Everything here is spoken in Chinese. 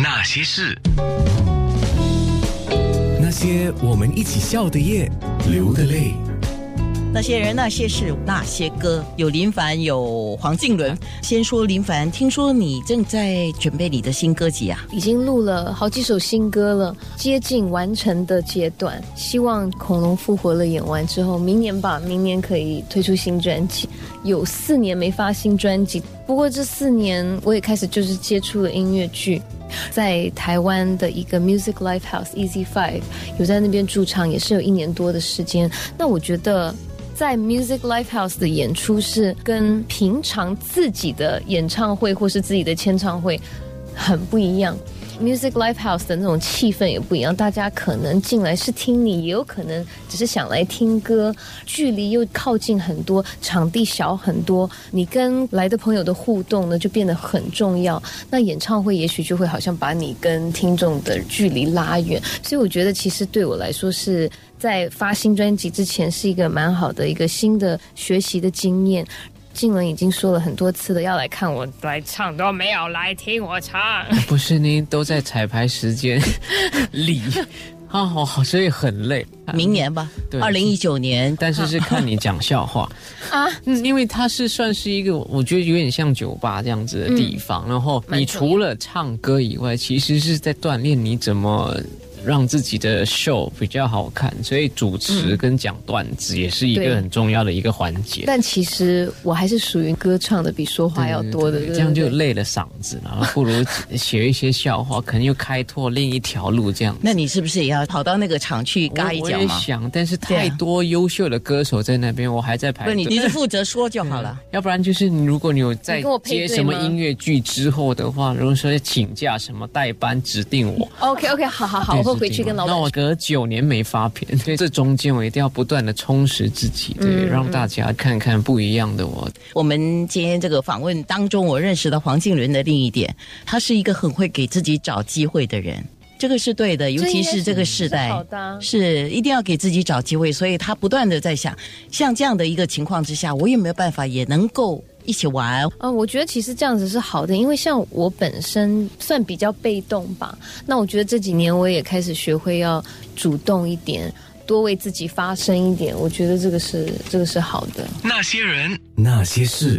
那些事，那些我们一起笑的夜，流的泪。那些人、那些事、那些歌，有林凡，有黄靖伦。先说林凡，听说你正在准备你的新歌集啊？已经录了好几首新歌了，接近完成的阶段。希望《恐龙复活了》演完之后，明年吧，明年可以推出新专辑。有四年没发新专辑，不过这四年我也开始就是接触了音乐剧，在台湾的一个 Music Life House Easy Five 有在那边驻唱，也是有一年多的时间。那我觉得。在 Music Life House 的演出是跟平常自己的演唱会或是自己的签唱会很不一样。Music Live House 的那种气氛也不一样，大家可能进来是听你，也有可能只是想来听歌，距离又靠近很多，场地小很多，你跟来的朋友的互动呢就变得很重要。那演唱会也许就会好像把你跟听众的距离拉远，所以我觉得其实对我来说是在发新专辑之前是一个蛮好的一个新的学习的经验。静文已经说了很多次了，要来看我来唱，都没有来听我唱。不是，您都在彩排时间里啊，好，所以很累。明年吧，对二零一九年。但是是看你讲笑话 啊，嗯，因为它是算是一个，我觉得有点像酒吧这样子的地方。然后你除了唱歌以外，其实是在锻炼你怎么。让自己的 show 比较好看，所以主持跟讲段子也是一个很重要的一个环节。但其实我还是属于歌唱的比说话要多的，这样就累了嗓子然后。不如写一些笑话，可能又开拓另一条路。这样，那你是不是也要跑到那个场去嘎一脚我也想，但是太多优秀的歌手在那边，我还在排。不，你你是负责说就好了。要不然就是你，如果你有在接什么音乐剧之后的话，如果说请假什么代班指定我，OK OK，好好好。会回去跟老板。那我隔九年没发片，所以这中间我一定要不断的充实自己，对，让大家看看不一样的我。我们今天这个访问当中，我认识到黄靖伦的另一点，他是一个很会给自己找机会的人，这个是对的，尤其是这个时代，是一定要给自己找机会，所以他不断的在想，像这样的一个情况之下，我有没有办法也能够。一起玩，嗯，我觉得其实这样子是好的，因为像我本身算比较被动吧，那我觉得这几年我也开始学会要主动一点，多为自己发声一点，我觉得这个是这个是好的。那些人，那些事。